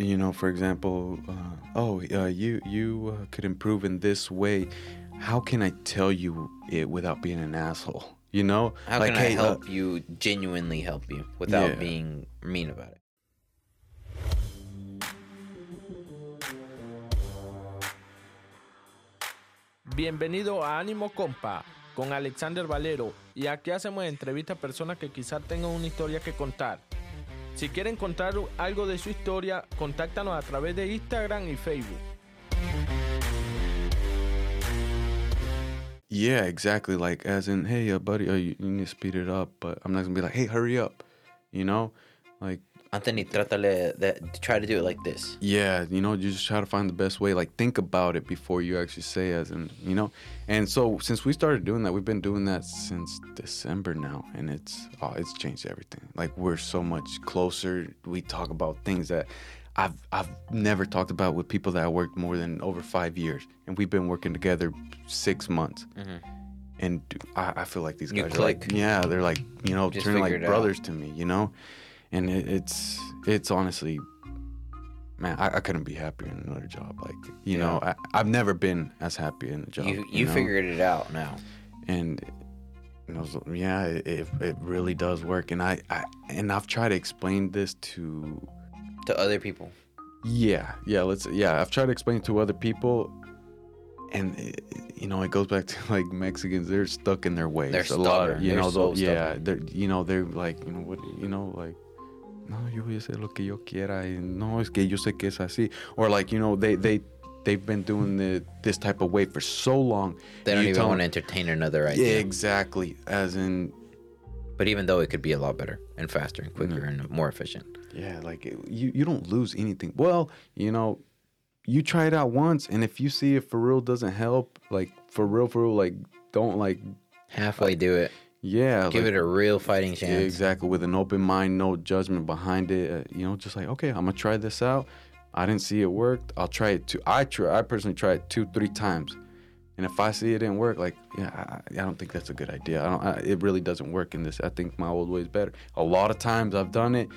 you know, for example, uh, oh, uh, you you uh, could improve in this way. How can I tell you it without being an asshole? You know, How like, can I hey, uh, help you genuinely help you without Yeah. being mean about it? Bienvenido a Ánimo Compa con Alexander Valero y aquí hacemos entrevistas a personas que quizás tengan una historia que contar. Si quieren contar algo de su historia, contáctanos a través de Instagram y Facebook. Yeah, exactly. Like, as in, hey, uh, buddy, uh, you, you need to speed it up. But I'm not gonna be like, hey, hurry up. You know, like, Anthony, trátale de, try to do it like this. yeah, you know, you just try to find the best way. Like, think about it before you actually say, as and you know. And so, since we started doing that, we've been doing that since December now, and it's oh, it's changed everything. Like, we're so much closer. We talk about things that. I've I've never talked about with people that I worked more than over five years, and we've been working together six months. And I, I feel like these Mm-hmm. You guys are like, yeah, they're like, you know, Just turning like it out. brothers to me, you know, and it, it's it's honestly, man, I, I couldn't be happier in another job. Like, you know, I, I've never been as happy in a job. You you know? figured it out now. and you so, yeah, it, it really does work. And I, I and I've tried to explain this to To other people. yeah, yeah. Let's. Yeah, I've tried to explain it to other people, and it, you know, it goes back to like Mexicans. They're stuck in their ways. They're a lot. stubborn. You They're know, so yeah. They're you know they're like you know what you know like. No, yo voy a hacer lo que yo quiera. Y no, es que yo sé que es así. Or like you know they they they've been doing the this type of way for so long. They don't you even want to entertain another Yeah, idea. exactly. As in, But even though it could be a lot better and faster and quicker Mm-hmm. and more efficient. Yeah, like it- you you don't lose anything. Well, you know, you try it out once, and if you see it for real doesn't help, like for real, for real, like don't like Halfway do it. Yeah, Give like, it a real fighting yeah, chance. exactly with an open mind, no judgment behind it. Uh, you know, just like okay, I'm gonna try this out. I didn't see it worked. I'll try it two. I try. I personally try it two, three times, and if I see it didn't work, like yeah, I, I don't think that's a good idea. I don't. I, it really doesn't work in this. I think my old way is better. A lot of times I've done it.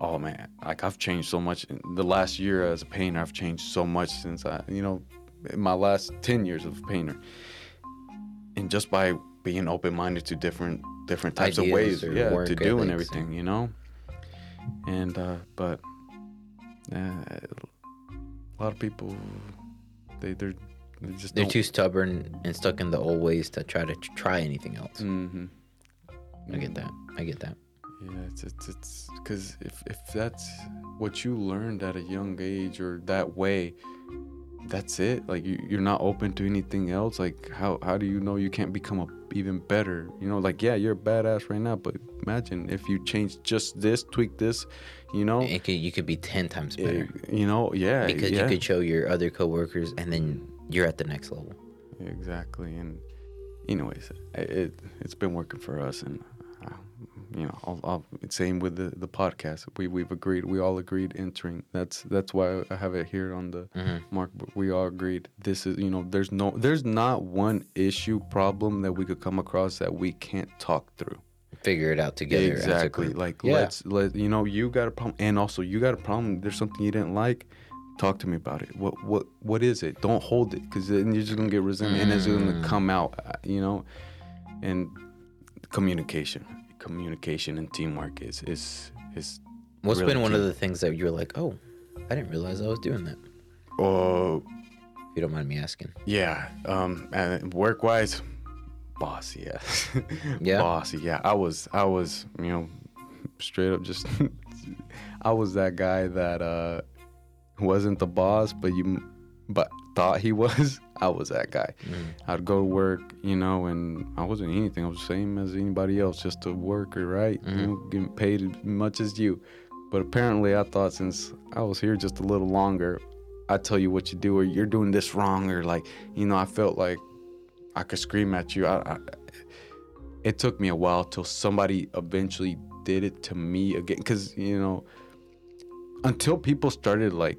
Oh man, like I've changed so much. In the last year as a painter, I've changed so much since I, you know, in my last ten years of painter, and just by being open minded to different different types Ideas of ways, yeah, to do and everything, you know. And uh but uh, a lot of people, they they're they just They're don't- too stubborn and stuck in the old ways to try to try anything else. Mhm. I get that. I get that. Yeah, it's it's it's because if if that's what you learned at a young age or that way, that's it. Like you you're not open to anything else. Like how how do you know you can't become a even better? You know, like yeah, you're a badass right now, but imagine if you change just this, tweak this, you know, It could, you could be 10 times better. eh, you know, yeah, because yeah. you could show your other coworkers and then you're at the next level. Exactly, and anyways, it, it it's been working for us, and you know, I'll, I'll same with the the podcast. We we've agreed, we all agreed entering. That's that's why I have it here on the mark. But we all agreed. This is you know, there's no, there's not one issue problem that we could come across that we can't talk through. Figure it out together. Exactly. Like Yeah. let's let you know you got a problem, and also you got a problem. There's something you didn't like. Talk to me about it. What what what is it? Don't hold it, because then you're just gonna get resentment, and it's Mm. gonna come out. uh, You know, and communication, communication, and teamwork is is is. What's really been one key. of the things that you're like, oh, I didn't realize I was doing that? Oh If you don't mind me asking. yeah. Um, and work wise, bossy. Yeah. Yeah? Bossy. Yeah. I was. I was. You know, straight up just. I was that guy that uh wasn't the boss, but you, but thought he was. I was that guy. I'd go to work, you know, and I wasn't anything. I was the same as anybody else, just a worker, right? You know, getting paid as much as you. But apparently, I thought since I was here just a little longer, I tell you what you do, or you're doing this wrong, or like, you know, I felt like I could scream at you. I, I, it took me a while till somebody eventually did it to me again, because you know, until people started like,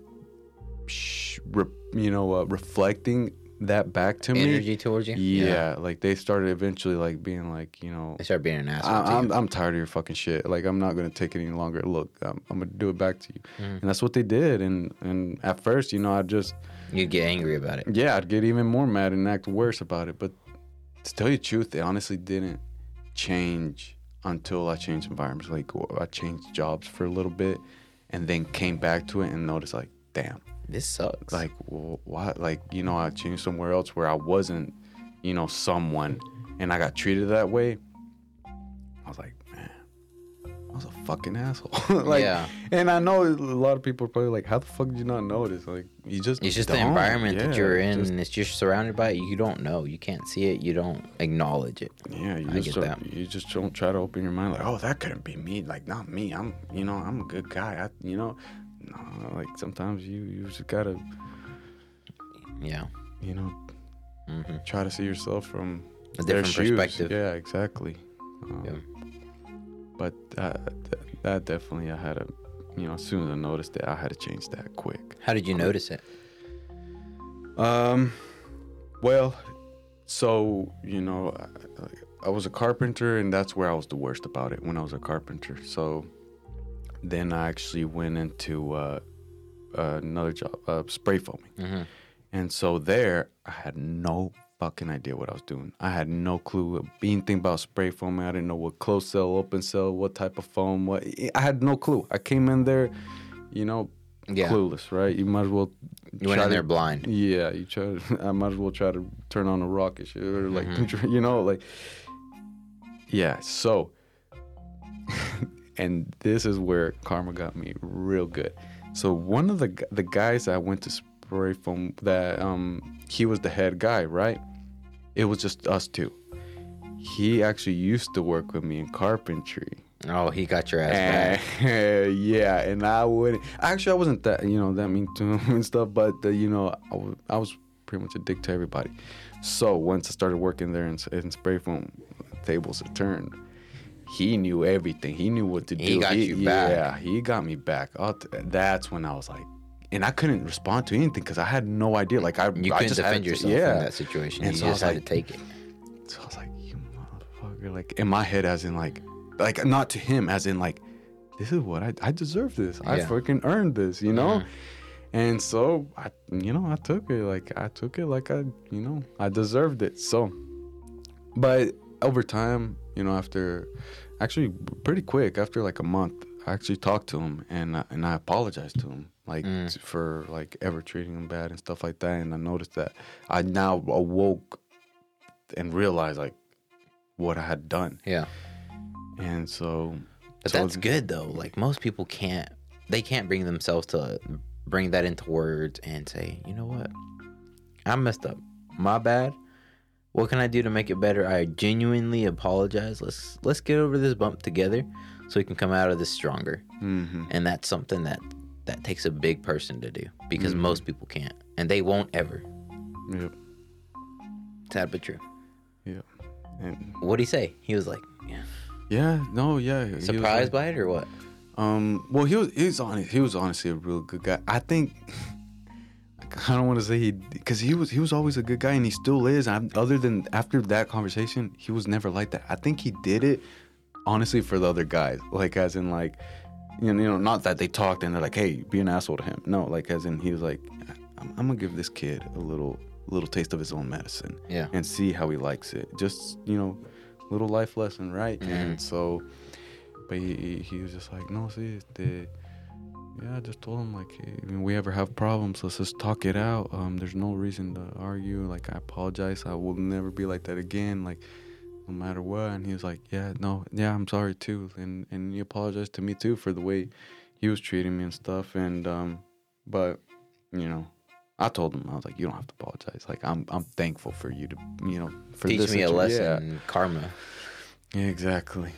sh- re, you know, uh, reflecting that back to me. Energy towards you. Yeah, like they started eventually like being like, you know, They start being an asshole. I, to I'm. I'm tired of your fucking shit. Like I'm not gonna take it any longer. Look, I'm, I'm gonna do it back to you, Mm. and that's what they did. And and at first, you know, I just you'd get angry about it. yeah, I'd get even more mad and act worse about it. But to tell you the truth, they honestly didn't change until I changed environments. Like I changed jobs for a little bit, and then came back to it and noticed like, damn, This sucks. like wh- what? Like you know, I changed somewhere else where I wasn't, you know, someone, and I got treated that way. I was like, man, I was a fucking asshole. like, Yeah. and I know a lot of people are probably like, how the fuck did you not notice? Like, you just it's just the environment that you're in. just- and it's just surrounded by it. You don't know. You can't see it. You don't acknowledge it. Yeah, you I just get don't, that. you just don't try to open your mind like, oh, that couldn't be me. Like, not me. I'm, you know, I'm a good guy. I, you know, no, like sometimes you you just gotta, Yeah. you know, hmm try to see yourself from A their different shoes. perspective. Yeah, exactly. Um, Yeah. But that, that definitely, I had to, you know, as soon as I noticed it, I had to change that quick. How did you notice it? Um, well, so you know, I, I was a carpenter, and that's where I was the worst about it when I was a carpenter. So then I actually went into uh, another job, uh, spray foaming, hmm and so there I had no fucking idea what I was doing. I had no clue anything about spray foaming. I didn't know what closed cell, open cell, what type of foam. What I had no clue. I came in there, you know, Yeah. clueless, right? You might as well. You went in to- there blind. yeah, you try. To, I might as well try to turn on a rocket shit or like Mm-hmm. you know like. Yeah. So. and this is where karma got me real good. So one of the the guys I went to spray foam that um he was the head guy right. It was just us two. He actually used to work with me in carpentry. Oh, he got your ass back. And, yeah, and I would actually I wasn't that you know that mean to him and stuff, but uh, you know I was pretty much a dick to everybody. So once I started working there in, in spray foam, tables had turned. He knew everything. He knew what to do. He got you back. Yeah, he got me back. T- that's when I was like, and I couldn't respond to anything because I had no idea. Like I, You I couldn't defend to- yourself yeah. in that situation. And you so I just had like- to take it. So I was like, you motherfucker. Like in my head, as in like, like not to him, as in like, this is what I, I deserve this. I Yeah. freaking earned this, you know? Mhm. And so I, you know, I took it like, I took it like I, you know, I deserved it. So, but over time, you know, after actually pretty quick, after like a month, I actually talked to him and, I- and I apologized to him like Mm. t- for like ever treating him bad and stuff like that. And I noticed that I now awoke and realized like what I had done. Yeah. And so, But so that's good though. Like most people can't they can't bring themselves to bring that into words and say, you know what? I messed up. My bad. What can I do to make it better? I genuinely apologize. Let's let's get over this bump together so we can come out of this stronger. mhm. And that's something that that takes a big person to do because Mhm. most people can't. And they won't ever. Yep. Sad but true. Yep. And What'd he say? He was like, yeah. yeah, no, yeah. surprised like- by it or what? Um, well, he was he was honest. He was honestly a real good guy. I think I don't want to say he because he was he was always a good guy and he still is. i other than after that conversation, he was never like that. I think he did it honestly for the other guys, like as in like you know, you know not that they talked and they're like, hey, be an asshole to him. No, like as in he was like, I'm, I'm gonna give this kid a little little taste of his own medicine Yeah. and see how he likes it. Just you know, little life lesson, right? Mm-hmm. And so, but he, he was just like, no, see, este, yeah, I just told him like, hey, when we ever have problems, let's just talk it out. Um, there's no reason to argue. Like, I apologize. I will never be like that again. Like, no matter what. And he was like, yeah, no, yeah, I'm sorry too. And and he apologized to me too for the way he was treating me and stuff. And um, but you know. I told him I was like, you don't have to apologize. Like I'm, I'm thankful for you to, you know, for Teach this me a lesson, Yeah. karma. Yeah, exactly.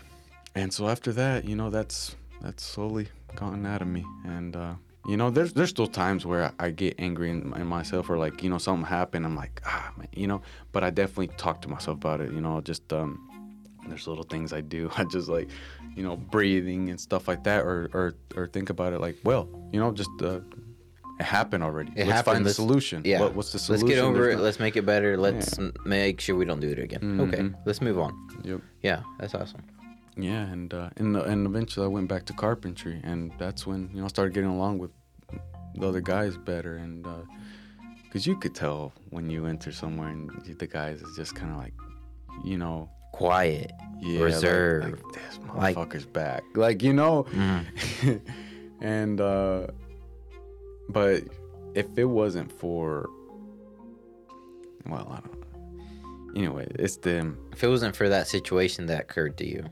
And so after that, you know, that's that's slowly gotten out of me. And uh, you know, there's there's still times where I get angry in, in myself, or like you know something happened. I'm like, ah, man, you know. But I definitely talk to myself about it. You know, just um, there's little things I do. I just like, you know, breathing and stuff like that, or or or think about it like, well, you know, just uh, it happened already. It let's happened. find the Let's- solution. Yeah. What, what's the solution? Let's get over There's it. Let's make it better. Let's m- make sure we don't do it again. Okay, Mhm. let's move on. Yep. Yeah, that's awesome. Yeah, and uh, and and eventually I went back to carpentry, and that's when you know I started getting along with the other guys better, and because you could tell when you enter somewhere and the guys is just kind of like, you know, Quiet. yeah, like- Reserve. Like, this Like- motherfucker's back, like you know, Mhm. and uh, but if it wasn't for, well, I don't know. Anyway, it's them. If it wasn't for that situation that occurred to you,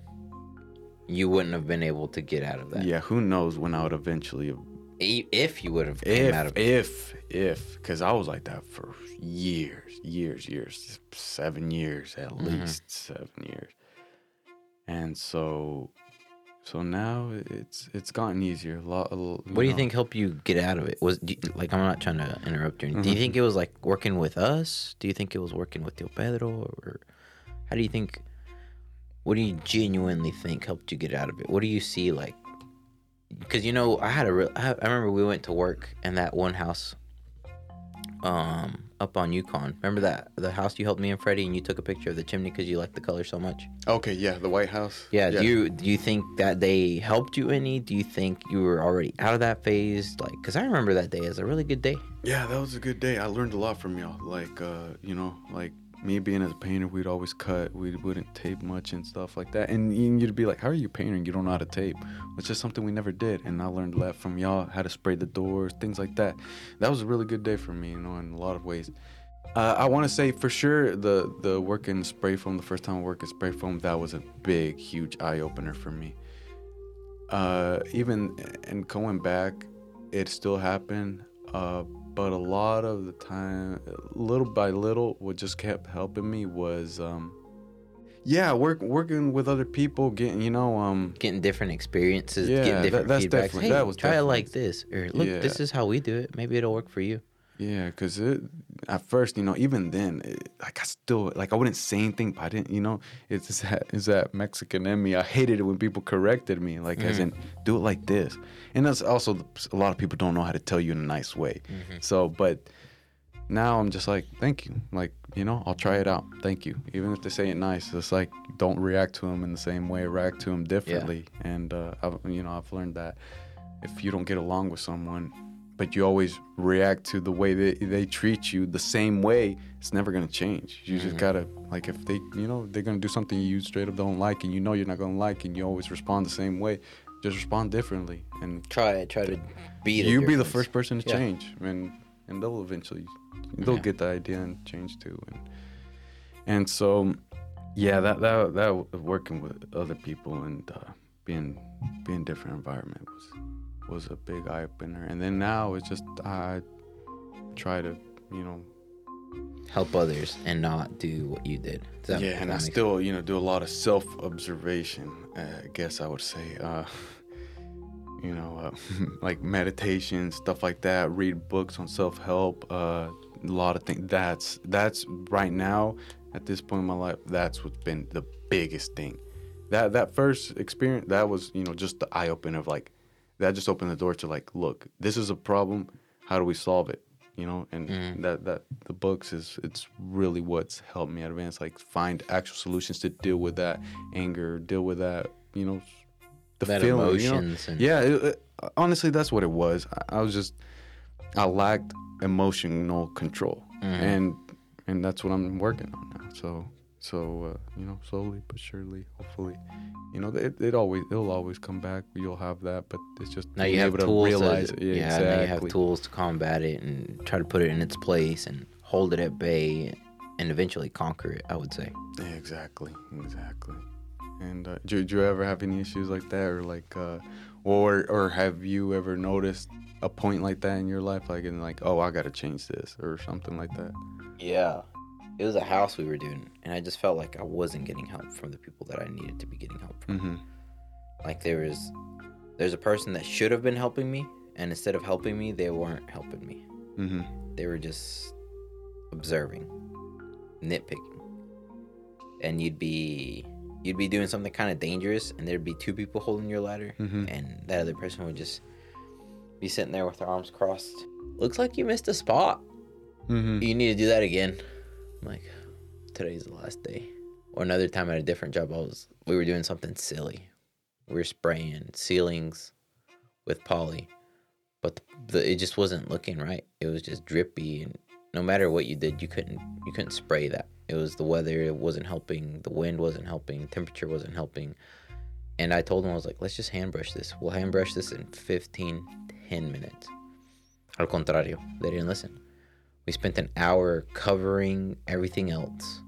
you wouldn't have been able to get out of that. Yeah, who knows when I would eventually If you would have came if out of it. if if because I was like that for years, years, years, seven years at Mm-hmm. least seven years, and so so now it's it's gotten easier. A lot. a little, What do you know. think helped you get out of it? Was you- like I'm not trying to interrupt you. Do you Mhm. think it was like working with us? Do you think it was working with Tio Pedro, or how do you think? What do you genuinely think helped you get out of it? What do you see like? Because you know, I had a real. I, I remember we went to work in that one house, um, up on Yukon. Remember that the house you helped me and Freddie, and you took a picture of the chimney because you liked the color so much. Okay, yeah, the White House. Yeah, Do you do you think that they helped you any? Do you think you were already out of that phase? Like, cause I remember that day as a really good day. Yeah, that was a good day. I learned a lot from y'all. Like, uh, you know, like me being as a painter, we'd always cut. We wouldn't tape much and stuff like that. And you'd be like, "How are you painting? You don't know how to tape." It's just something we never did. And I learned a lot from y'all, how to spray the doors, things like that. That was a really good day for me, you know, in a lot of ways. Uh, I want to say for sure the the work in spray foam, the first time I worked in spray foam, that was a big, huge eye opener for me. Uh, even and going back, it still happened. Uh, but a lot of the time, little by little, what just kept helping me was, um, yeah, work working with other people, getting you know, um, Getting different experiences, Yeah, getting that- different that's feedbacks. definitely- Hey, that was try it like this, or look, Yeah. this is how we do it. Maybe it'll work for you. Yeah, because at first, you know, even then, it, like I still like I wouldn't say anything, but I didn't, you know, it's that it's that Mexican in me. I hated it when people corrected me, like as in mm. do it like this, and that's also a lot of people don't know how to tell you in a nice way. Mm-hmm. So, but now I'm just like, thank you, like you know, I'll try it out. Thank you, even if they say it nice. It's like don't react to them in the same way. React to them differently, and uh, I've, you know, I've learned that if you don't get along with someone but you always react to the way they, they treat you the same way it's never going to change you just gotta like if they you know they're going to do something you straight up don't like and you know you're not going to like and you always respond the same way just respond differently and Try it. Try to be. you be the first person to Yeah. change and and they'll eventually they'll Yeah. get the idea and change too and and so yeah that that that working with other people and uh, being being different environment was was a big eye opener. And then now it's just I try to you know Help others and not do what you did. That- yeah and I still you know do a lot of self observation I guess I would say uh you know uh, like meditation stuff like that read books on self-help uh a lot of things that's that's right now at this point in my life that's what's been the biggest thing. That that first experience that was you know just the eye opener of like that just opened the door to like look this is a problem how do we solve it you know and Mm. that that the books is it's really what's helped me advance like find actual solutions to deal with that anger deal with that you know the That feeling you know? and- yeah it, it- honestly that's what it was I, I was just i lacked emotional control Mhm. and and that's what i'm working on now so so uh, you know slowly but surely hopefully you know it, it always it'll always come back you'll have that but it's just Now you have able tools. to realize to, it yeah, exactly. now you have tools to combat it and try to put it in its place and hold it at bay and eventually conquer it. I would say. Yeah, exactly, exactly. And uh, do, do you ever have any issues like that, or like, uh, or or have you ever noticed a point like that in your life, like in like, oh, I gotta change this, or something like that? Yeah. It was a house we were doing, and I just felt like I wasn't getting help from the people that I needed to be getting help from. Mm-hmm. Like there was, there's a person that should have been helping me, and instead of helping me, they weren't helping me. Mm-hmm. They were just observing, nitpicking, and you'd be you'd be doing something kind of dangerous, and there'd be two people holding your ladder, Mhm. and that other person would just be sitting there with their arms crossed. Looks like you missed a spot. Mm-hmm. You need to do that again. I'm like, today's the last day. Or another time at a different job, I was we were doing something silly. We were spraying ceilings with poly, but the, the, it just wasn't looking right. It was just drippy, and no matter what you did, you couldn't you couldn't spray that. It was the weather. It wasn't helping. The wind wasn't helping. Temperature wasn't helping. And I told him I was like, let's just hand brush this. We'll hand brush this in 15, 10 minutes. Al contrario, they didn't listen. We spent an hour covering everything else.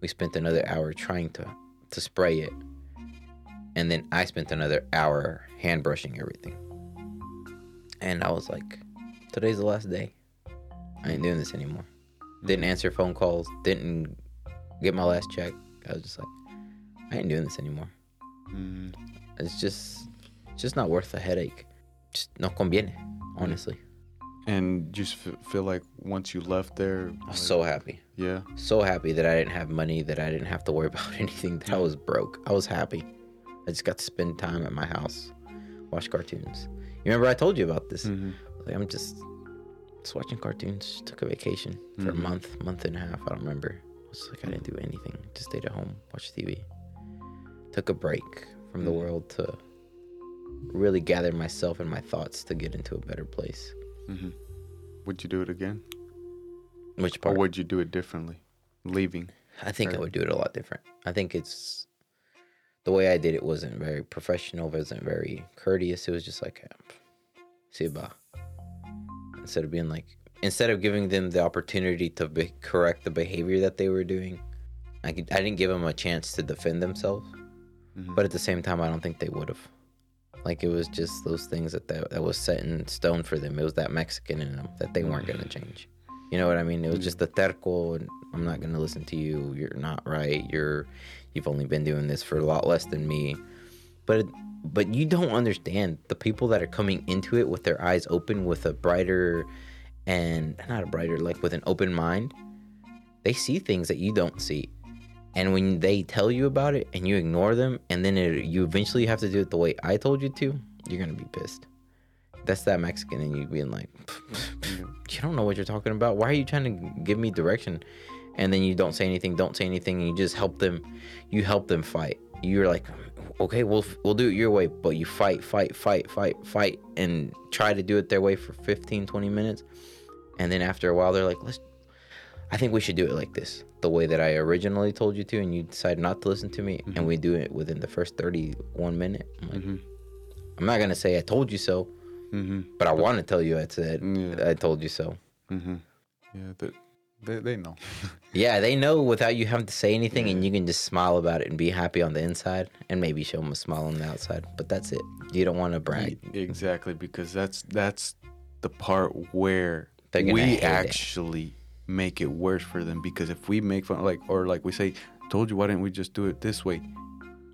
We spent another hour trying to to spray it. And then I spent another hour hand brushing everything. And I was like, today's the last day. I ain't doing this anymore. Didn't answer phone calls, didn't get my last check. I was just like, I ain't doing this anymore. Mm-hmm. It's just it's just not worth the headache. Just no conviene, honestly. And just f- feel like once you left there, I was like, so happy. yeah, so happy that I didn't have money, that I didn't have to worry about anything, that I was broke. I was happy. I just got to spend time at my house, watch cartoons. You remember I told you about this? Mhm. Like, I'm just, just watching cartoons. Took a vacation for a Mhm. month, month and a half. I don't remember. I was like, I didn't do anything. Just stayed at home, watched TV. Took a break from the Mhm. world to really gather myself and my thoughts to get into a better place. Mhm. Would you do it again, Which part? or would you do it differently, leaving? I think I would do it a lot different. I think it's the way I did it wasn't very professional, wasn't very courteous. It was just like, see ba. Instead of being like, instead of giving them the opportunity to be, correct the behavior that they were doing, I, could, I didn't give them a chance to defend themselves. Mhm. But at the same time, I don't think they would have. Like it was just those things that, that that was set in stone for them. It was that Mexican in them that they weren't gonna mm. change. You know what I mean? It was mm. just the terco. And I'm not gonna listen to you. You're not right. You're you've only been doing this for a lot less than me. But but you don't understand the people that are coming into it with their eyes open, with a brighter and not a brighter, like with an open mind. They see things that you don't see and when they tell you about it and you ignore them and then it, you eventually have to do it the way i told you to you're gonna be pissed. That's that mexican and you being like mm-hmm. you don't know what you're talking about. Why are you trying to give me direction? And then you don't say anything don't say anything and you just help them you help them fight. You're like okay we'll we'll do it your way but you fight fight fight fight fight and try to do it their way for 15 20 minutes. And then after a while they're like let's I think we should do it like this, the way that I originally told you to, and you decide not to listen to me, and we do it within the first 31 minute. I'm, like, Mhm. I'm not gonna say I told you so, Mhm. but I want to tell you I said Yeah. I told you so. Mhm. Yeah, they, they they know. Yeah, they know without you having to say anything, and you can just smile about it and be happy on the inside, and maybe show them a smile on the outside. But that's it. You don't want to brag. Exactly, because that's that's the part where we actually. it. Make it worse for them. Because if we make fun, like or like we say, "Told you, why didn't we just do it this way?"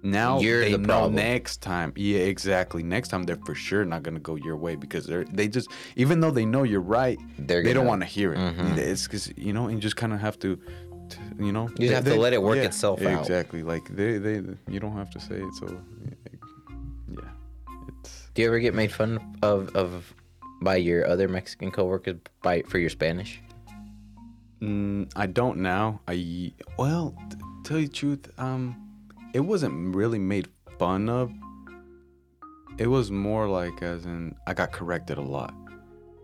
Now You're they the know problem. next time. Yeah, exactly. Next time they're for sure not gonna go your way because they're they just even though they know you're right, They're they don't want to hear it. Mhm. It's because you know, and you just kind of have to, you know, You just have to let it work itself out. Exactly. Like they they you don't have to say it. So yeah, it's. Do you ever get made fun of of by your other Mexican coworkers by for your Spanish? Mm, I don't now. I well, t- tell you the truth, um, it wasn't really made fun of. It was more like as in I got corrected a lot,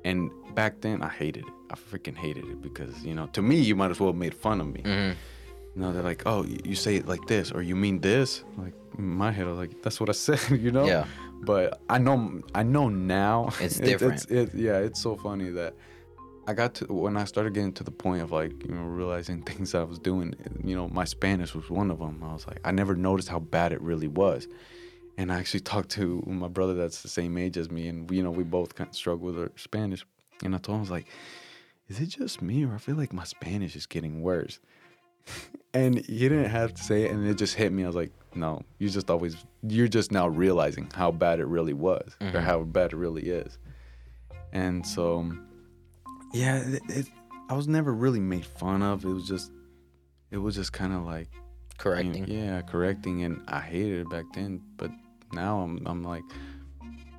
and back then I hated it. I freaking hated it because you know to me you might as well have made fun of me. Mm-hmm. You know they're like, oh, you say it like this or you mean this. Like in my head, I was like that's what I said. You know. Yeah. But I know I know now. It's it- different. it, yeah, it's so funny that I got to when I started getting to the point of like you know realizing things I was doing. You know, my Spanish was one of them. I was like, I never noticed how bad it really was. And I actually talked to my brother that's the same age as me, and you know we both kind of struggle with our Spanish. And I told him I was like, "Is it just me, or I feel like my Spanish is getting worse?" and he didn't have to say it, and it just hit me. I was like, "No, you just always you're just now realizing how bad it really was, or Mhm. how bad it really is." And so, yeah, it, it, I was never really made fun of. It was just, it was just kind of like you know, Correcting. yeah, correcting, and I hated it back then. But now I'm, I'm like,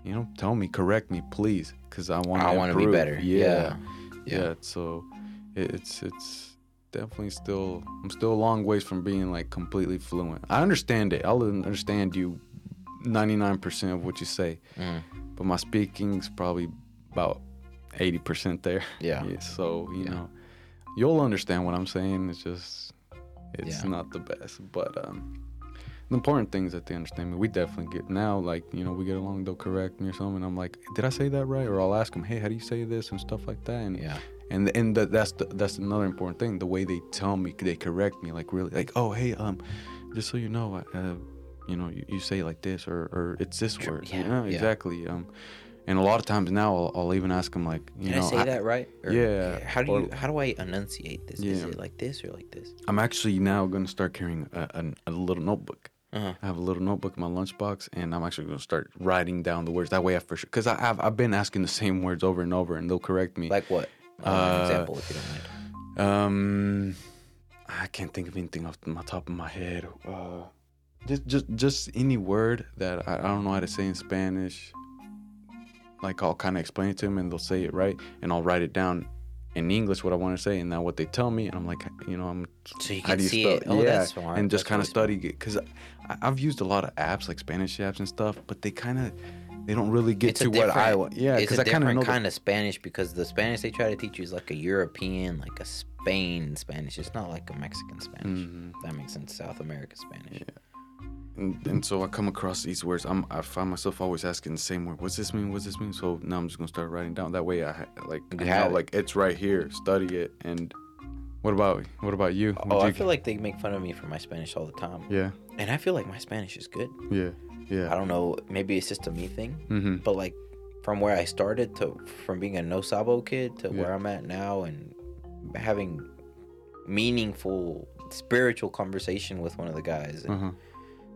you know, tell me, correct me, please, because I want. I want to be better. Yeah, Yeah. yeah. Yeah. So it, it's it's definitely still. I'm still a long ways from being like completely fluent. I understand it. I'll understand you 99% of what you say, Mm. but my speaking's probably about 80% there. Yeah. So you Yeah. know, you'll understand what I'm saying. It's just it's Yeah. not the best, but um. The important thing is that they understand me. We definitely get now, like you know, we get along. They'll correct me or something. I'm like, did I say that right? Or I'll ask them, hey, how do you say this and stuff like that. And Yeah. and and that, that's the, that's another important thing. The way they tell me, they correct me, like really, like, oh, hey, um, just so you know, uh, you know, you, you say like this, or or it's this word. yeah, Yeah, yeah. exactly. Um, and a lot of times now, I'll, I'll even ask them, like, you Did know, I say that right? Or yeah, How do or- you? How do I enunciate this? Is Yeah. it like this or like this? I'm actually now gonna start carrying a, a, a little notebook. Uh-huh. I have a little notebook in my lunchbox, and I'm actually gonna start writing down the words. That way, I for sure, because I've I've been asking the same words over and over, and they'll correct me. Like what? Uh, example, if you don't mind. Um, I can't think of anything off my top of my head. Uh, just just just any word that I, I don't know how to say in Spanish. Like I'll kind of explain it to them, and they'll say it right, and I'll write it down in English what I want to say, and now what they tell me, and I'm like, you know, I'm So you how can do you see spell it. Oh, yeah, and just kind of study it because I've used a lot of apps like Spanish apps and stuff, but they kind of they don't really get It's to what I want. Yeah, because I kind of kind of Spanish because the Spanish they try to teach you is like a European, like a Spain Spanish. It's not like a Mexican Spanish. Mhm. That makes sense. South America Spanish. And, and so I come across these words. I'm, I find myself always asking the same word. What's this mean? What's this mean? So now I'm just gonna start writing down. That way I ha- like I know, it. like it's right here. Study it. And what about what about you? Oh, What'd I you- feel like they make fun of me for my Spanish all the time, yeah, and I feel like my Spanish is good. yeah, Yeah. I don't know. Maybe it's just a me thing, Mm-hmm. but like from where I started to from being a no sabo kid to where I'm at now and having meaningful spiritual conversation with one of the guys and Uh-huh.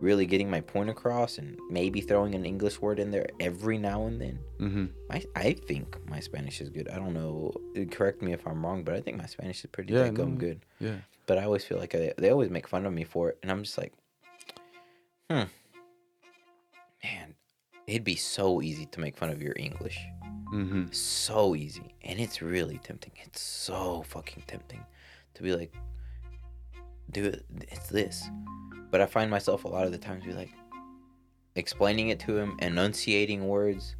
Really getting my point across and maybe throwing an English word in there every now and then. Mm-hmm. I, I think my Spanish is good. I don't know. Correct me if I'm wrong, but I think my Spanish is pretty Yeah, yeah, no, good. Yeah. But I always feel like I, they always make fun of me for it, and I'm just like, hmm, man, it'd be so easy to make fun of your English, Mm-hmm. so easy, and it's really tempting. It's so fucking tempting to be like, dude, it's this. But I find myself a lot of the times be like, explaining it to him, enunciating words.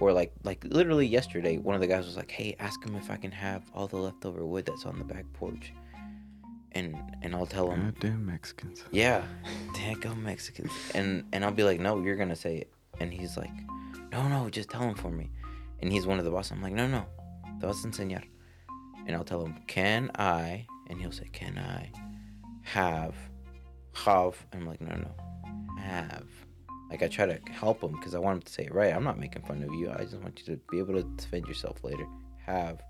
Or like like literally yesterday, one of the guys was like, "Hey, ask him if I can have all the leftover wood that's on the back porch." And and I'll tell him, Goddamn Mexicans. "Yeah, go Mexicans." And and I'll be like, "No, you're gonna say it." And he's like, "No, no, just tell him for me." And he's one of the bosses. I'm like, "No, no, te vas a enseñar." And I'll tell him, "Can I?" And he'll say, "Can I have have?" I'm like, "No, no, have." Like I try to help him because I want him to say it right. I'm not making fun of you. I just want you to be able to defend yourself later. Have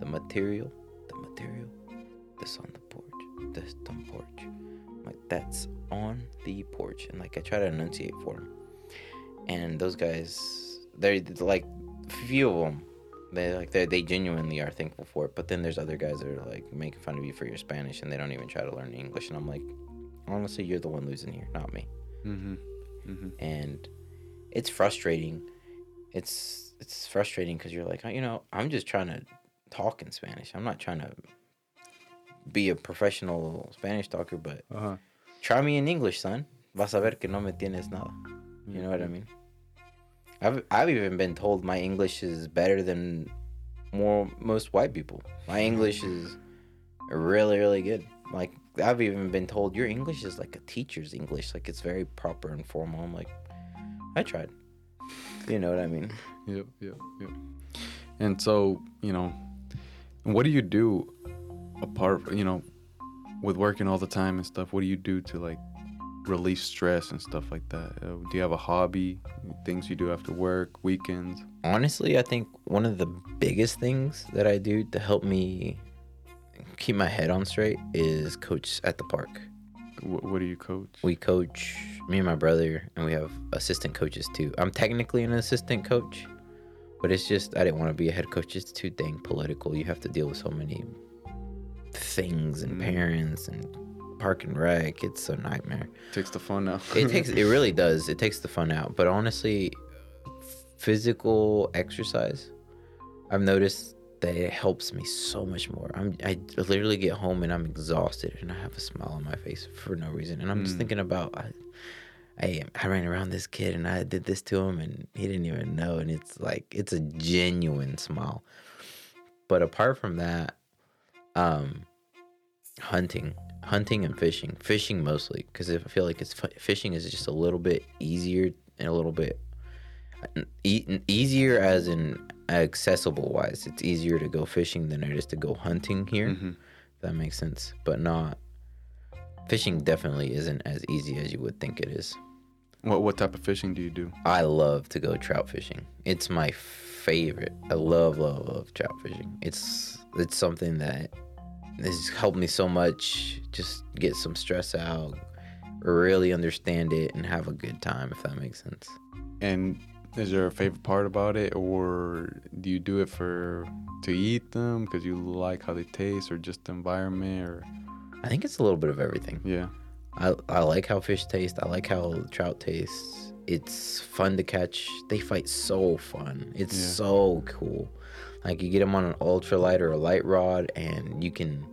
the material, the material this on the porch, this on the porch. Like that's on the porch, and like I try to enunciate for him. And those guys, they're like few of them. They like they they genuinely are thankful for it. But then there's other guys that are like making fun of you for your Spanish, and they don't even try to learn English. And I'm like, honestly, you're the one losing here, not me Mm-hmm. Mm-hmm. and it's frustrating. It's it's frustrating because you're like, "Oh, you know, I'm just trying to talk in Spanish. I'm not trying to be a professional Spanish talker, but Uh-huh. try me in English, son. Vas a ver que no me tienes nada. You know what I mean? I've I've even been told my English is better than more most white people. My English is really really good. Like I've even been told your English is like a teacher's English. Like it's very proper and formal. I'm like, I tried. You know what I mean? Yep, yep, yep. And so, you know, what do you do apart, you know, with working all the time and stuff? What do you do to like relieve stress and stuff like that? Uh, do you have a hobby, things you do after work, weekends? Honestly, I think one of the biggest things that I do to help me keep my head on straight is coach at the park. What, what do you coach? We coach me and my brother, and we have assistant coaches too. I'm technically an assistant coach, but it's just I didn't want to be a head coach. It's too dang political. You have to deal with so many things and Mm. parents and park and rec. It's a nightmare. Takes the fun out. It takes it really does. It takes the fun out. But honestly, physical exercise, I've noticed that it helps me so much more. I'm I literally get home and I'm exhausted and I have a smile on my face for no reason. And I'm just thinking about I, I I ran around this kid and I did this to him and he didn't even know and it's like it's a genuine smile. But apart from that, um hunting, hunting and fishing, fishing mostly because I feel like it's fishing is just a little bit easier and a little bit e- easier as in accessible wise. It's easier to go fishing than it is to go hunting here. Mm-hmm. If that makes sense, but not fishing. Definitely isn't as easy as you would think it is. What what type of fishing do you do? I love to go trout fishing. It's my favorite. I love love love trout fishing. It's it's something that has helped me so much. Just get some stress out, really understand it, and have a good time. If that makes sense. And is there a favorite part about it, or do you do it for to eat them because you like how they taste, or just the environment, or I think it's a little bit of everything. yeah? I, I like how fish taste. I like how trout tastes. It's fun to catch. They fight so fun. It's Yeah. so cool. Like you get them on an ultralight or a light rod, and you can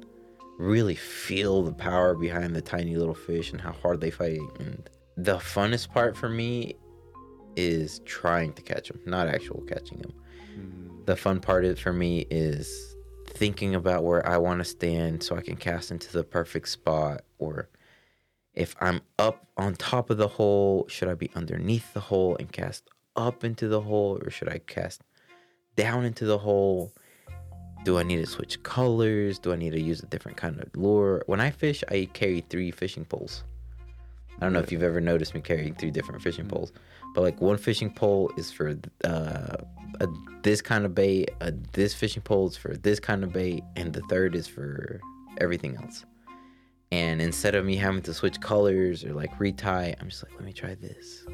really feel the power behind the tiny little fish and how hard they fight. And the funnest part for me is trying to catch them, not actual catching them. Mm. The fun part is, for me is thinking about where I want to stand so I can cast into the perfect spot or if I'm up on top of the hole, should I be underneath the hole and cast up into the hole, or should I cast down into the hole? Do I need to switch colors? Do I need to use a different kind of lure? When I fish, I carry three fishing poles. I don't know if you've ever noticed me carrying three different fishing poles, but like one fishing pole is for uh, a, this kind of bait, a, this fishing pole is for this kind of bait, and the third is for everything else. And instead of me having to switch colors or like retie, I'm just like, let me try this.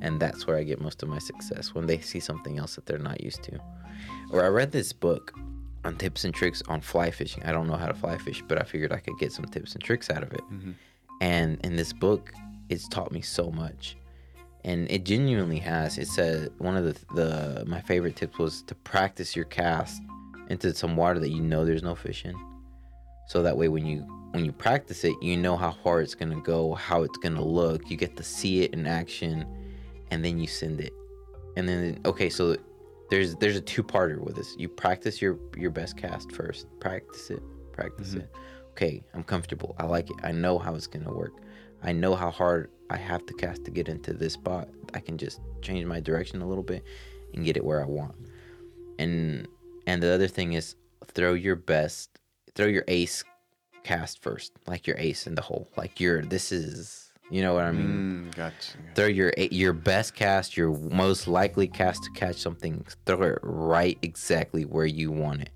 And that's where I get most of my success when they see something else that they're not used to. Or I read this book on tips and tricks on fly fishing. I don't know how to fly fish, but I figured I could get some tips and tricks out of it. And in this book, it's taught me so much. And it genuinely has. It said one of the, the my favorite tips was to practice your cast into some water that you know there's no fish in. So that way when you when you practice it you know how far it's going to go how it's going to look you get to see it in action and then you send it. And then okay so there's there's a two-parter with this. You practice your your best cast first. Practice it. Practice mm-hmm. it okay i'm comfortable. I like it. I know how it's going to work. I know how hard i have to cast to get into this spot. I can just change my direction a little bit and get it where i want. And and the other thing is throw your best throw your ace cast first like your ace in the hole like your this is you know what i mean? Mm, gotcha. throw your your best cast your most likely cast to catch something throw it right exactly where you want it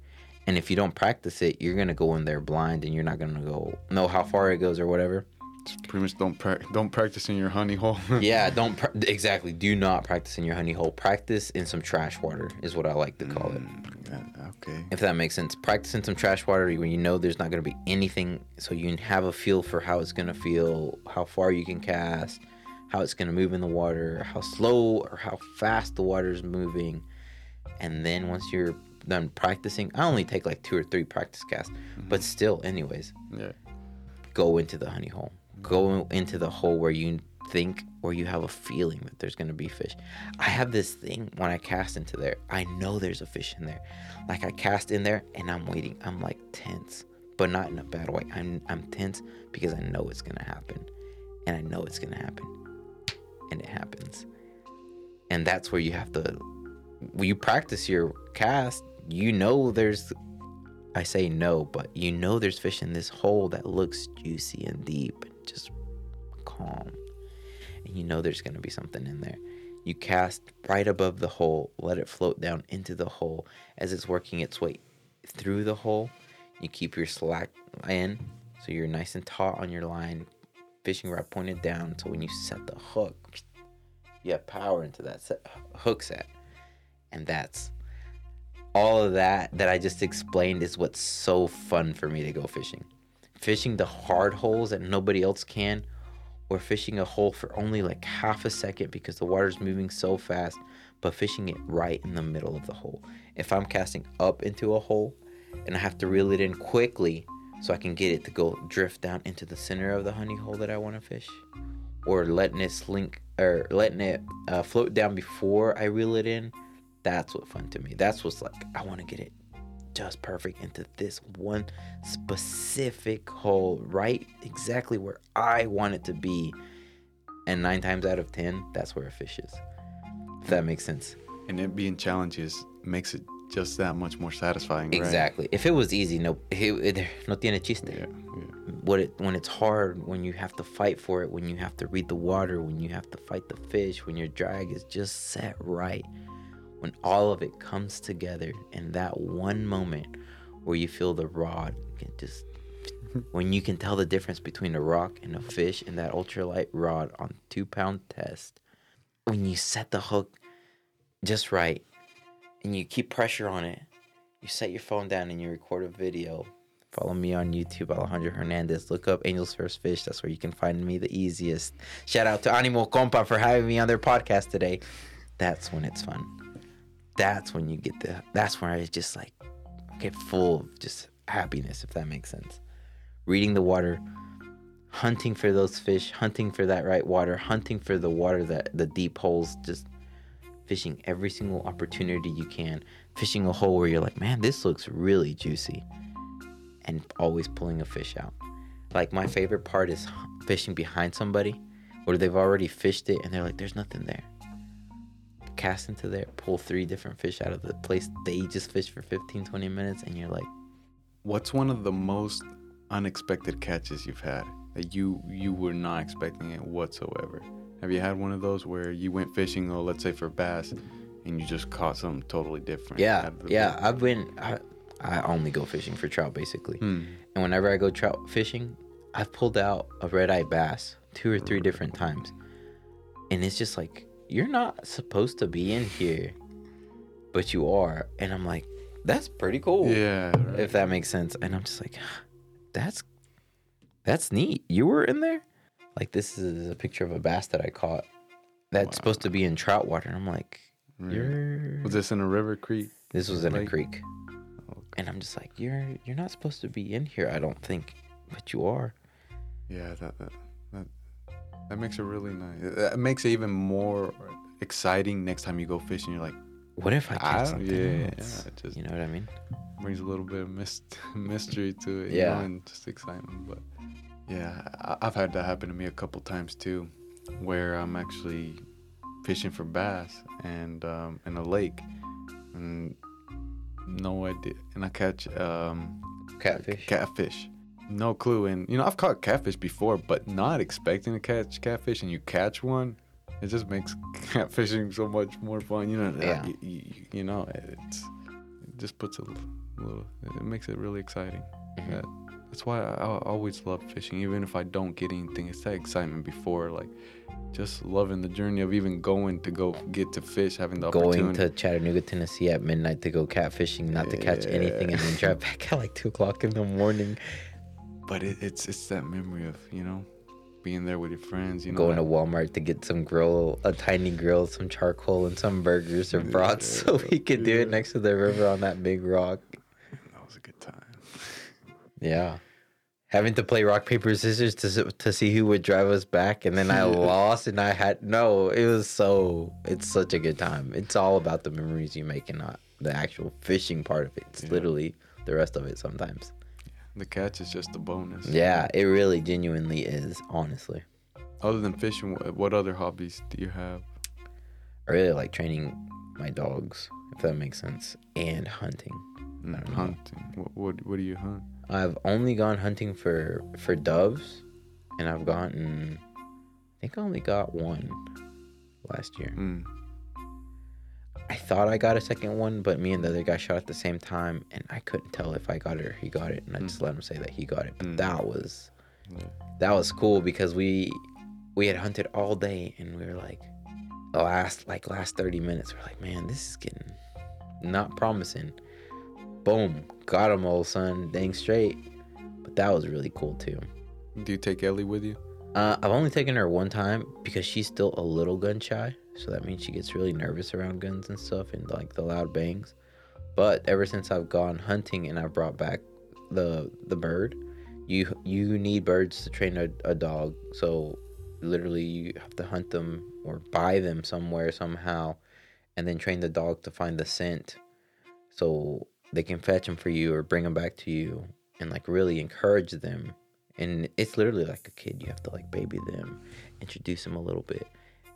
and if you don't practice it you're gonna go in there blind and you're not gonna go know how far it goes or whatever Just pretty much don't pra- don't practice in your honey hole. yeah don't pra- exactly do not practice in your honey hole practice in some trash water is what i like to call it mm, Yeah, okay. if that makes sense. Practice in some trash water when you know there's not going to be anything, so you have a feel for how it's going to feel, how far you can cast, how it's going to move in the water, how slow or how fast the water is moving. And then once you're done practicing, I only take like two or three practice casts, but mm-hmm. still, anyways, Yeah. go into the honey hole. Go into the hole where you think or you have a feeling that there's going to be fish. I have this thing when I cast into there, I know there's a fish in there. Like I cast in there and I'm waiting. I'm like tense, but not in a bad way. I'm I'm tense because I know it's going to happen. And I know it's going to happen. And it happens. And that's where you have to when you practice your cast, you know there's I say no, but you know there's fish in this hole that looks juicy and deep and just calm. And you know there's going to be something in there. You cast right above the hole, let it float down into the hole as it's working its way through the hole. You keep your slack in so you're nice and taut on your line, fishing rod pointed down. So when you set the hook, you have power into that set, hook set. And that's all of that that I just explained is what's so fun for me to go fishing. Fishing the hard holes that nobody else can, or fishing a hole for only like half a second because the water's moving so fast, but fishing it right in the middle of the hole. If I'm casting up into a hole and I have to reel it in quickly so I can get it to go drift down into the center of the honey hole that I want to fish, or letting it slink or letting it uh, float down before I reel it in, that's what fun to me. That's what's like I want to get it just perfect into this one specific hole, right exactly where I want it to be. And nine times out of ten, that's where a fish is. If that makes sense. And it being challenges makes it just that much more satisfying. right? Exactly. If it was easy, no, it, no tiene chiste. Yeah, yeah. What it when it's hard, when you have to fight for it, when you have to read the water, when you have to fight the fish, when your drag is just set right, when all of it comes together in that one moment where you feel the rod can just when you can tell the difference between a rock and a fish in that ultralight rod on two pound test, when you set the hook just right and you keep pressure on it, you set your phone down and you record a video. Follow me on YouTube, Alejandro Hernandez. Look up Angels First Fish. That's where you can find me the easiest. Shout out to Animo Compa for having me on their podcast today. That's when it's fun. That's when you get the. That's where I just like get full of just happiness, if that makes sense. Reading the water, hunting for those fish, hunting for that right water, hunting for the water that the deep holes, just fishing every single opportunity you can, fishing a hole where you're like, man, this looks really juicy, and always pulling a fish out. Like my favorite part is fishing behind somebody where they've already fished it and they're like, there's nothing there. Cast into there, pull three different fish out of the place they just fished for 15, 20 minutes, and you're like, What's one of the most unexpected catches you've had that you you were not expecting it whatsoever? Have you had one of those where you went fishing, or let's say for bass, and you just caught something totally different? Yeah, out of the yeah. I've been. I, I only go fishing for trout, basically. Hmm. And whenever I go trout fishing, I've pulled out a red eye bass two or three different times, and it's just like you're not supposed to be in here, but you are, and I'm like, that's pretty cool. Yeah. right. If that makes sense. And I'm just like, that's that's neat. You were in there. Like this is a picture of a bass that I caught. That's Wow. supposed to be in trout water, and I'm like, you're. Was this in a river creek? This was in a Lake? creek, oh, Okay. and I'm just like, you're you're not supposed to be in here. I don't think, but you are. Yeah, that that that, makes it really nice. That makes it even more exciting next time you go fishing. You're like, What if I catch something yeah, else? yeah, just- you know what I mean? brings a little bit of myst- mystery to it, you Yeah. know, and just excitement. But yeah, I- I've had that happen to me a couple times too, where I'm actually fishing for bass and um, in a lake, and no idea, and I catch um, Catfish. catfish. No clue, and you know I've caught catfish before, but not expecting to catch catfish, and you catch one, it just makes catfishing so much more fun. You know, Yeah. you, you, you know, it's it just puts a little, it makes it really exciting. Mhm. That, that's why I, I always love fishing, even if I don't get anything. It's that excitement before, like just loving the journey of even going to go get to fish, having the Going to Chattanooga, Tennessee at midnight to go catfishing, not to catch anything, and then drive back at like two o'clock in the morning. but it, it's it's that memory of you know being there with your friends. You know, going to Walmart to get some grill, a tiny grill, some charcoal, and some burgers or brats, so we could do it next to the river on that big rock. that was a good time. Yeah, having to play rock paper scissors to to see who would drive us back, and then I lost, and I had no. It was so. It's such a good time. It's all about the memories you make, and not the actual fishing part of it. It's Yeah. literally the rest of it sometimes. The catch is just a bonus. Yeah, it really genuinely is. Honestly, Other than fishing, what, other hobbies do you have? I really like training my dogs, if that makes sense, and hunting. Mm, hunting. What, what what do you hunt? I've only gone hunting for for doves, and I've gotten, I think I only got one last year. Mm. I thought I got a second one, but me and the other guy shot at the same time, and I couldn't tell if I got it or he got it, and I just let him say that he got it. But Mm. that was that was cool because we we had hunted all day, and we were like, the last like last thirty minutes, we're like, man, this is getting not promising. Boom, got him, old son, dang straight. But that was really cool too. Do you take Ellie with you? Uh, I've only taken her one time because she's still a little gun shy. So that means she gets really nervous around guns and stuff and like the loud bangs. But ever since I've gone hunting and I brought back the the bird, you you need birds to train a, a dog. So literally you have to hunt them or buy them somewhere somehow and then train the dog to find the scent so they can fetch them for you or bring them back to you and like really encourage them and it's literally like a kid you have to like baby them introduce them a little bit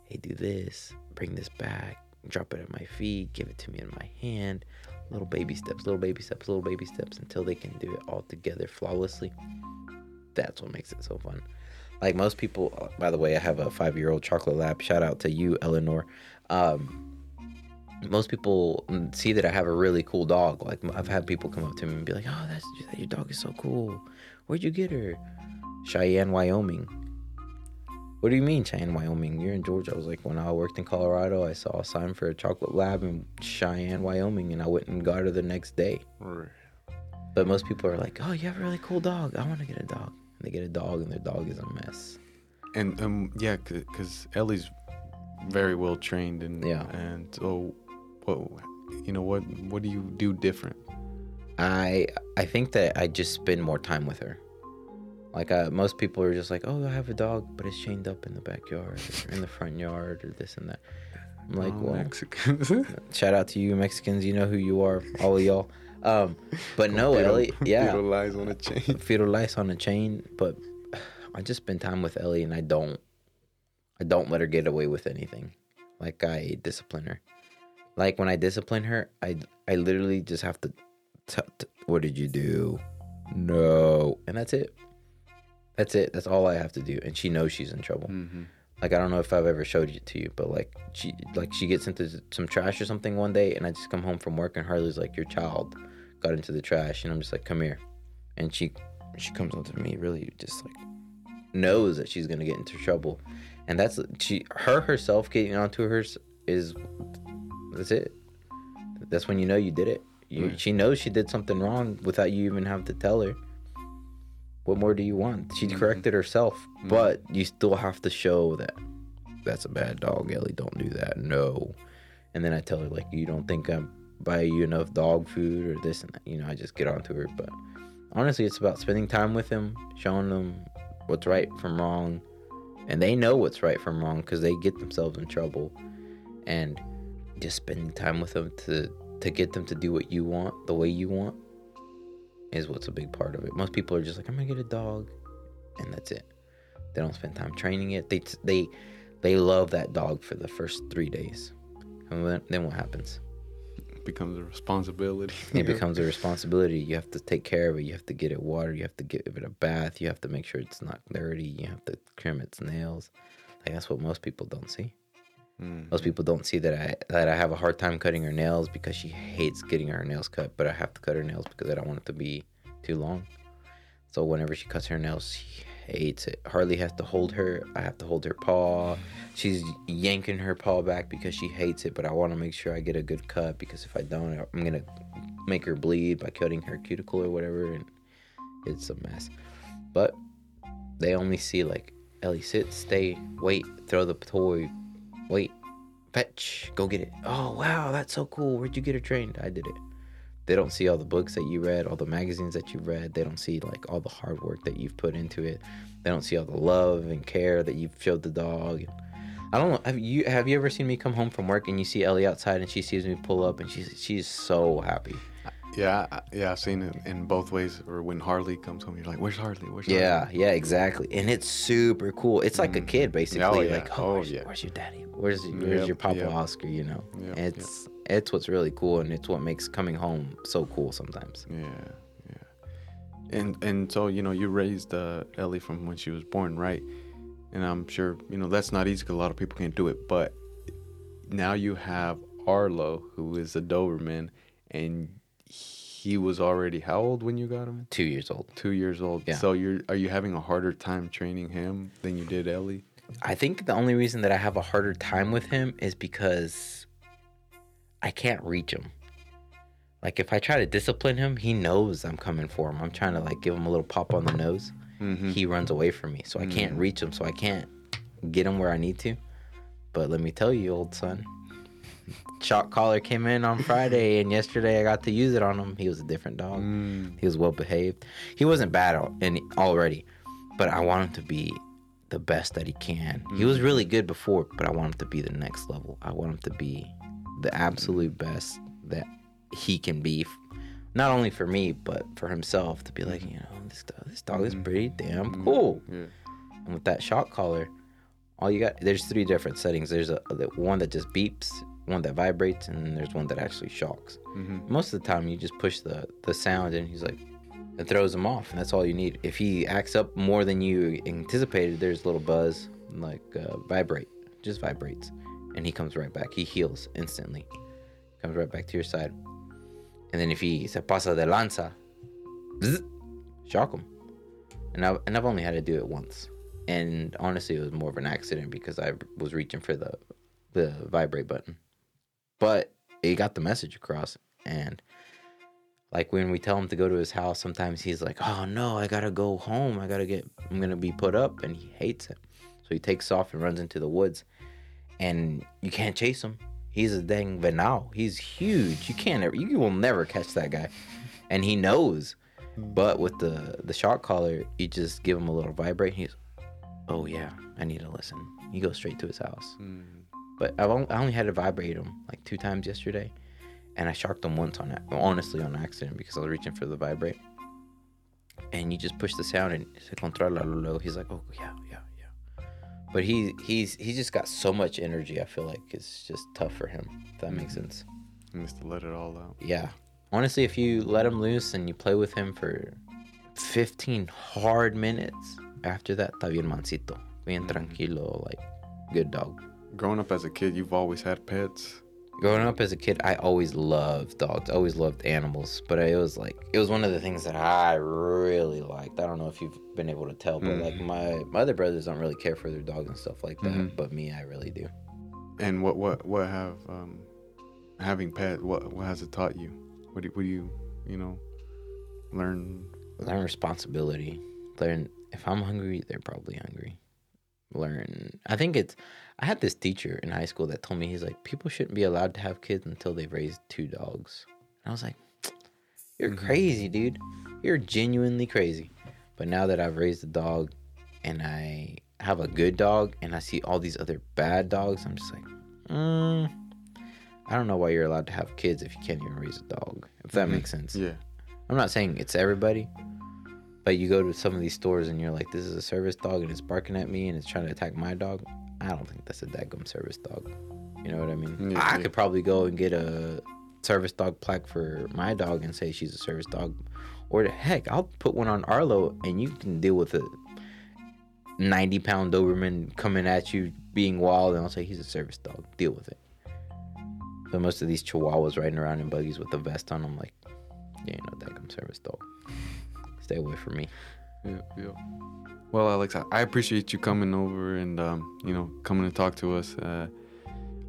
hey do this bring this back drop it at my feet give it to me in my hand little baby steps little baby steps little baby steps until they can do it all together flawlessly that's what makes it so fun like most people uh, by the way i have a five year old chocolate lab shout out to you eleanor um, most people see that I have a really cool dog. Like I've had people come up to me and be like, "Oh, that's your dog is so cool. Where'd you get her?" Cheyenne, Wyoming. What do you mean, Cheyenne, Wyoming? You're in Georgia. I was like, when I worked in Colorado, I saw a sign for a chocolate lab in Cheyenne, Wyoming, and I went and got her the next day. Right. But most people are like, "Oh, you have a really cool dog. I want to get a dog." And they get a dog, and their dog is a mess. And um, yeah, because Ellie's very well trained, and Yeah. and so, what, you know, what what do you do different? I I think that I just spend more time with her. Like uh, most people are just like, oh, I have a dog, but it's chained up in the backyard, or in the front yard, or this and that. I'm like, Oh, well, Mexicans. shout out to you Mexicans, you know who you are, all of y'all. Um, but no, Ellie, yeah, Fetal lies on a chain. fetal lice on a chain. But I just spend time with Ellie, and I don't, I don't let her get away with anything. Like I discipline her. Like when I discipline her, I I literally just have to. T- t- what did you do? No, and that's it. That's it. That's all I have to do, and she knows she's in trouble. hmm Like I don't know if I've ever showed it to you, but like she like she gets into some trash or something one day, and I just come home from work, and Harley's like, "Your child got into the trash," and I'm just like, "Come here," and she she comes up to me, really just like knows that she's gonna get into trouble, and that's she her herself getting onto hers is that's it. That's when you know you did it. You, Right. She knows she did something wrong without you even have to tell her. What more do you want? She Mhm. corrected herself, Mhm. but you still have to show that that's a bad dog, Ellie. Don't do that. No. And then I tell her like, you don't think I'm buy you enough dog food or this and that. You know, I just get onto her. But honestly, it's about spending time with them, showing them what's right from wrong, and they know what's right from wrong because they get themselves in trouble, and just spending time with them to to get them to do what you want the way you want is what's a big part of it. Most people are just like, I'm gonna get a dog, and that's it. They don't spend time training it. They they they love that dog for the first three days, and then, then what happens? becomes a responsibility. It becomes a responsibility. You have to take care of it. You have to get it water. You have to give it a bath. You have to make sure it's not dirty. You have to trim its nails. Like that's what most people don't see. Mm. Most people don't see that I that I have a hard time cutting her nails because she hates getting her nails cut, but I have to cut her nails because I don't want it to be too long. So whenever she cuts her nails, she hates it. Harley has to hold her. I have to hold her paw. She's yanking her paw back because she hates it, but I want to make sure I get a good cut because if I don't, I'm gonna make her bleed by cutting her cuticle or whatever, and it's a mess. But they only see like Ellie sit, stay, wait, throw the toy, wait, fetch, go get it. Oh wow, that's so cool. Where'd you get her trained? I did it. They don't see all the books that you read, all the magazines that you read. They don't see like all the hard work that you've put into it. They don't see all the love and care that you've showed the dog. I don't know. Have you have you ever seen me come home from work and you see Ellie outside and she sees me pull up and she's she's so happy. Yeah, yeah, I've seen it in both ways. Or when Harley comes home, you're like, "Where's Harley? Where's Harley?" Yeah, yeah, exactly. And it's super cool. It's like a Mhm. kid basically. Oh, yeah. Like, oh, Oh, where's, yeah. where's your daddy? Where's where's Yep, your Papa yep. Oscar? You know, Yep, it's it's what's really cool, and it's what makes coming home so cool sometimes. Yeah, yeah. And and so you know you raised uh, Ellie from when she was born, right? And I'm sure you know that's not easy because a lot of people can't do it. But now you have Arlo, who is a Doberman, and he was already how old when you got him? Two years old. Two years old. Yeah. So you're are you having a harder time training him than you did Ellie? I think the only reason that I have a harder time with him is because I can't reach him. Like if I try to discipline him, he knows I'm coming for him. I'm trying to like give him a little pop on the nose. Mm-hmm. He runs away from me, so I can't Mm. reach him. So I can't get him where I need to. But let me tell you, old son, shock collar came in on Friday, and yesterday I got to use it on him. He was a different dog. Mm. He was well behaved. He wasn't bad and already, but I want him to be the best that he can. He was mm. really good before, but I want him to be the next level. I want him to be the absolute best that he can be, f- not only for me but for himself. To be like, mm. you know, this dog, this dog is mm. pretty damn cool. Yeah. And with that shock collar, all you got there's three different settings. There's a the one that just beeps, one that vibrates, and then there's one that actually shocks. Mhm. Most of the time, you just push the the sound, and he's like, it throws him off, and that's all you need. If he acts up more than you anticipated, there's a little buzz, like uh, vibrate, just vibrates, and he comes right back. He heals instantly, comes right back to your side. And then if he se pasa de lanza, bzz, shock him. And I and I've only had to do it once, and honestly, it was more of an accident because I was reaching for the the vibrate button, but it got the message across. And like when we tell him to go to his house, sometimes he's like, "Oh no, I gotta go home. I gotta get. I'm gonna be put up," and he hates it. So he takes off and runs into the woods, and you can't chase him. He's a dang venal. He's huge. You can't ever. You will never catch that guy, and he knows. But with the the shot collar, you just give him a little vibrate. He's, oh yeah, I need to listen. He goes straight to his house. Mm. But I've only, I only had to vibrate him like two times yesterday, and I shocked him once on honestly on accident because I was reaching for the vibrate. And you just push the sound and se controla lo. He's like, oh yeah, yeah, yeah. But he he's he's just got so much energy. I feel like it's just tough for him. If that makes mm-hmm. sense. He needs to let it all out. Yeah. Honestly, if you let him loose and you play with him for 15 hard minutes, after that, está bien mansito. Bien mm-hmm. tranquilo, like good dog. Growing up as a kid, you've always had pets. Growing up as a kid, I always loved dogs. I always loved animals, but it was like it was one of the things that I really liked. I don't know if you've been able to tell, but like my my other brothers don't really care for their dogs and stuff like that, but me, I really do. And what what what have um, having pet? What what has it taught you? What do what do you you know learn? learn responsibility learn if i'm hungry they're probably hungry learn i think it's i had this teacher in high school that told me he's like people shouldn't be allowed to have kids until they've raised two dogs. And i was like you're crazy dude. You're genuinely crazy. But now that i've raised a dog and i have a good dog and i see all these other bad dogs i'm just like mm, i don't know why you're allowed to have kids if you can't even raise a dog if that makes sense. Yeah. I'm not saying it's everybody, but you go to some of these stores and you're like, this is a service dog and it's barking at me and it's trying to attack my dog. I don't think that's a daggum service dog. You know what I mean? Yeah, I yeah. could probably go and get a service dog plaque for my dog and say she's a service dog. Or the heck, I'll put one on Arlo and you can deal with a 90 pound Doberman coming at you being wild and I'll say he's a service dog. Deal with it. But most of these chihuahuas riding around in buggies with a vest on, I'm like, yeah, you ain't no daggum service dog. Stay away from me. Yeah, yeah. Well, Alex, I, I appreciate you coming over and um, you know coming to talk to us. Uh,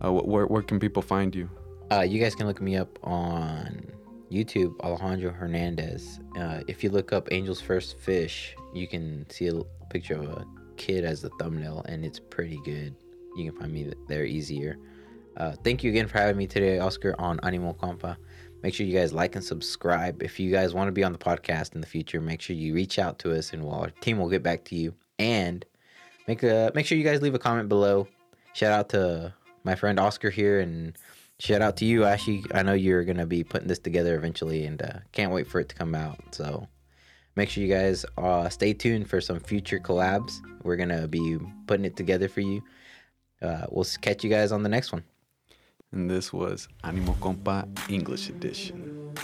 uh, where where can people find you? Uh, you guys can look me up on YouTube, Alejandro Hernandez. Uh, if you look up Angel's First Fish, you can see a picture of a kid as the thumbnail, and it's pretty good. You can find me there easier. Uh, thank you again for having me today, Oscar, on Animo Compa. Make sure you guys like and subscribe. If you guys want to be on the podcast in the future, make sure you reach out to us, and we'll, our team will get back to you. And make a make sure you guys leave a comment below. Shout out to my friend Oscar here, and shout out to you, Ashley. I know you're gonna be putting this together eventually, and uh, can't wait for it to come out. So make sure you guys uh, stay tuned for some future collabs. We're gonna be putting it together for you. Uh, we'll catch you guys on the next one. And this was Animo Compa English edition.